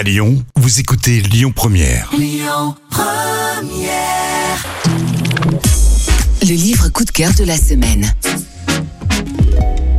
À Lyon, vous écoutez Lyon Première. Le livre coup de cœur de la semaine.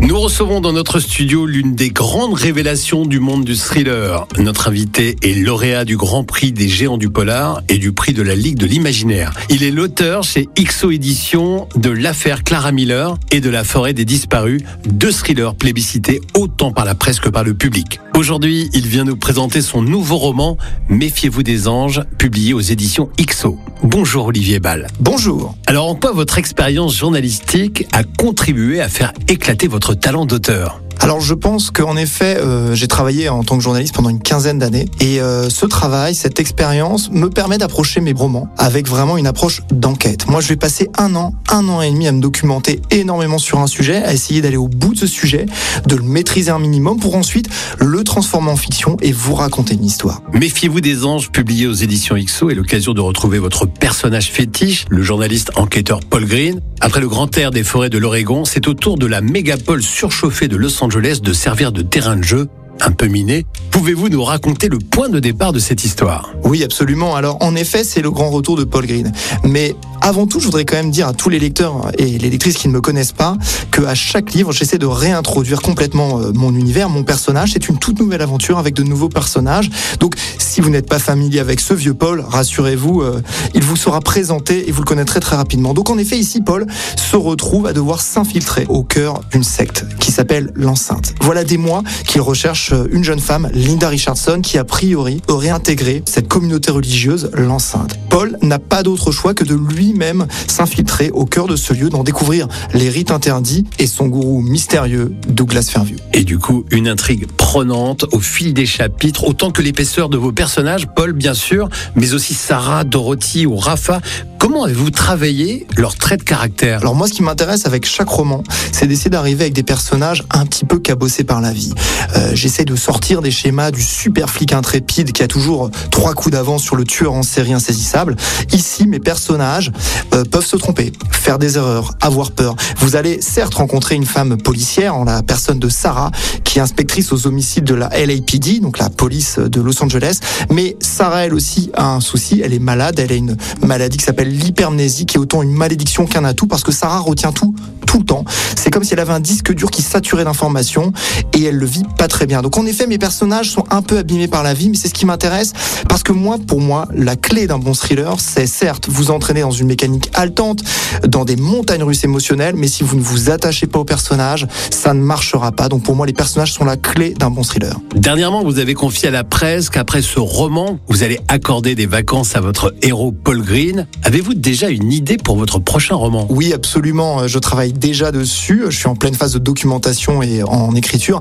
Nous recevons dans notre studio l'une des grandes révélations du monde du thriller. Notre invité est lauréat du Grand Prix des géants du polar et du prix de la Ligue de l'imaginaire. Il est l'auteur chez XO Éditions de l'affaire Clara Miller et de la forêt des disparus, deux thrillers plébiscités autant par la presse que par le public. Aujourd'hui, il vient nous présenter son nouveau roman Méfiez-vous des anges, publié aux éditions XO. Bonjour Olivier Ball. Bonjour. Alors en quoi votre expérience journalistique a contribué à faire éclater votre talent d'auteur? Alors je pense qu'en effet, euh, j'ai travaillé en tant que journaliste pendant une quinzaine d'années et euh, ce travail, cette expérience me permet d'approcher mes romans avec vraiment une approche d'enquête. Moi, je vais passer un an, un an et demi à me documenter énormément sur un sujet, à essayer d'aller au bout de ce sujet, de le maîtriser un minimum pour ensuite le transformer en fiction et vous raconter une histoire. Méfiez-vous des anges, publié aux éditions XO, est l'occasion de retrouver votre personnage fétiche, le journaliste enquêteur Paul Green. Après le grand air des forêts de l'Oregon, c'est au tour de la mégapole surchauffée de Los Angeles de servir de terrain de jeu un peu miné. Pouvez-vous nous raconter le point de départ de cette histoire? Oui, absolument. Alors, en effet, c'est le grand retour de Paul Green. Mais avant tout, je voudrais quand même dire à tous les lecteurs et les lectrices qui ne me connaissent pas que à chaque livre, j'essaie de réintroduire complètement euh, mon univers, mon personnage. C'est une toute nouvelle aventure avec de nouveaux personnages. Donc, si vous n'êtes pas familier avec ce vieux Paul, rassurez-vous, euh, il vous sera présenté et vous le connaîtrez très rapidement. Donc, en effet, ici, Paul se retrouve à devoir s'infiltrer au cœur d'une secte qui s'appelle l'enceinte. Voilà des mois qu'il recherche euh, une jeune femme, Linda Richardson, qui a priori aurait intégré cette communauté religieuse, l'enceinte. Paul n'a pas d'autre choix que de lui-même s'infiltrer au cœur de ce lieu, d'en découvrir les rites interdits et son gourou mystérieux, Douglas Fairview. Et du coup, une intrigue prenante au fil des chapitres, autant que l'épaisseur de vos personnages, Paul bien sûr, mais aussi Sarah, Dorothy ou Rafa. Comment avez-vous travaillé leurs traits de caractère? Alors moi, ce qui m'intéresse avec chaque roman, c'est d'essayer d'arriver avec des personnages un petit peu cabossés par la vie. Euh, J'essaie de sortir des schémas du super flic intrépide qui a toujours trois coups d'avance sur le tueur en série insaisissable. Ici, mes personnages euh, peuvent se tromper, faire des erreurs, avoir peur. Vous allez certes rencontrer une femme policière en la personne de Sarah, qui est inspectrice aux homicides de la LAPD, donc la police de Los Angeles. Mais Sarah, elle aussi, a un souci. Elle est malade. Elle a une maladie qui s'appelle l'hypermnésie, qui est autant une malédiction qu'un atout, parce que Sarah retient tout, tout le temps. C'est comme si elle avait un disque dur qui saturait d'informations et elle le vit pas très bien. Donc en effet, mes personnages sont un peu abîmés par la vie, mais c'est ce qui m'intéresse parce que moi, pour moi, la clé d'un bon thriller, c'est certes vous entraîner dans une mécanique haletante, dans des montagnes russes émotionnelles, mais si vous ne vous attachez pas aux personnages, ça ne marchera pas. Donc pour moi, les personnages sont la clé d'un bon thriller. Dernièrement, vous avez confié à la presse qu'après ce roman, vous allez accorder des vacances à votre héros Paul Green. Avez-vous déjà une idée pour votre prochain roman? Oui, absolument. Je travaille déjà dessus. Je suis en pleine phase de documentation et en écriture.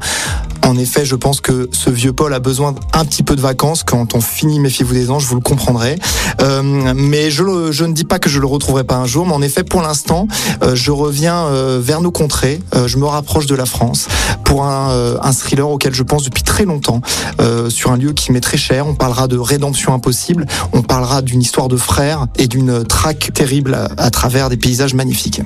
En effet, je pense que ce vieux Paul a besoin d'un petit peu de vacances. Quand on finit Méfiez-vous des anges, vous le comprendrez. Euh, mais je, le- je ne dis pas que je le retrouverai pas un jour. Mais en effet, pour l'instant, euh, je reviens euh, vers nos contrées. Euh, je me rapproche de la France pour un, euh, un thriller auquel je pense depuis très longtemps. euh, sur un lieu qui m'est très cher. On parlera de rédemption impossible. On parlera d'une histoire de frères et d'une traque terrible à, à travers des paysages magnifiques.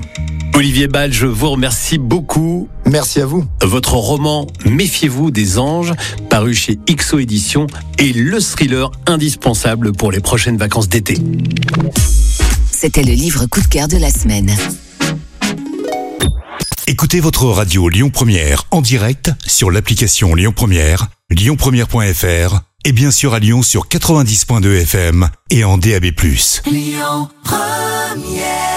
Olivier Ball, je vous remercie beaucoup. Merci à vous. Votre roman Méfiez-vous des anges, paru chez XO Éditions, est le thriller indispensable pour les prochaines vacances d'été. C'était le livre coup de cœur de la semaine. Écoutez votre radio Lyon Première en direct sur l'application Lyon Première, lyonpremière.fr et bien sûr à Lyon sur 90.2 FM et en DAB+. Lyon Première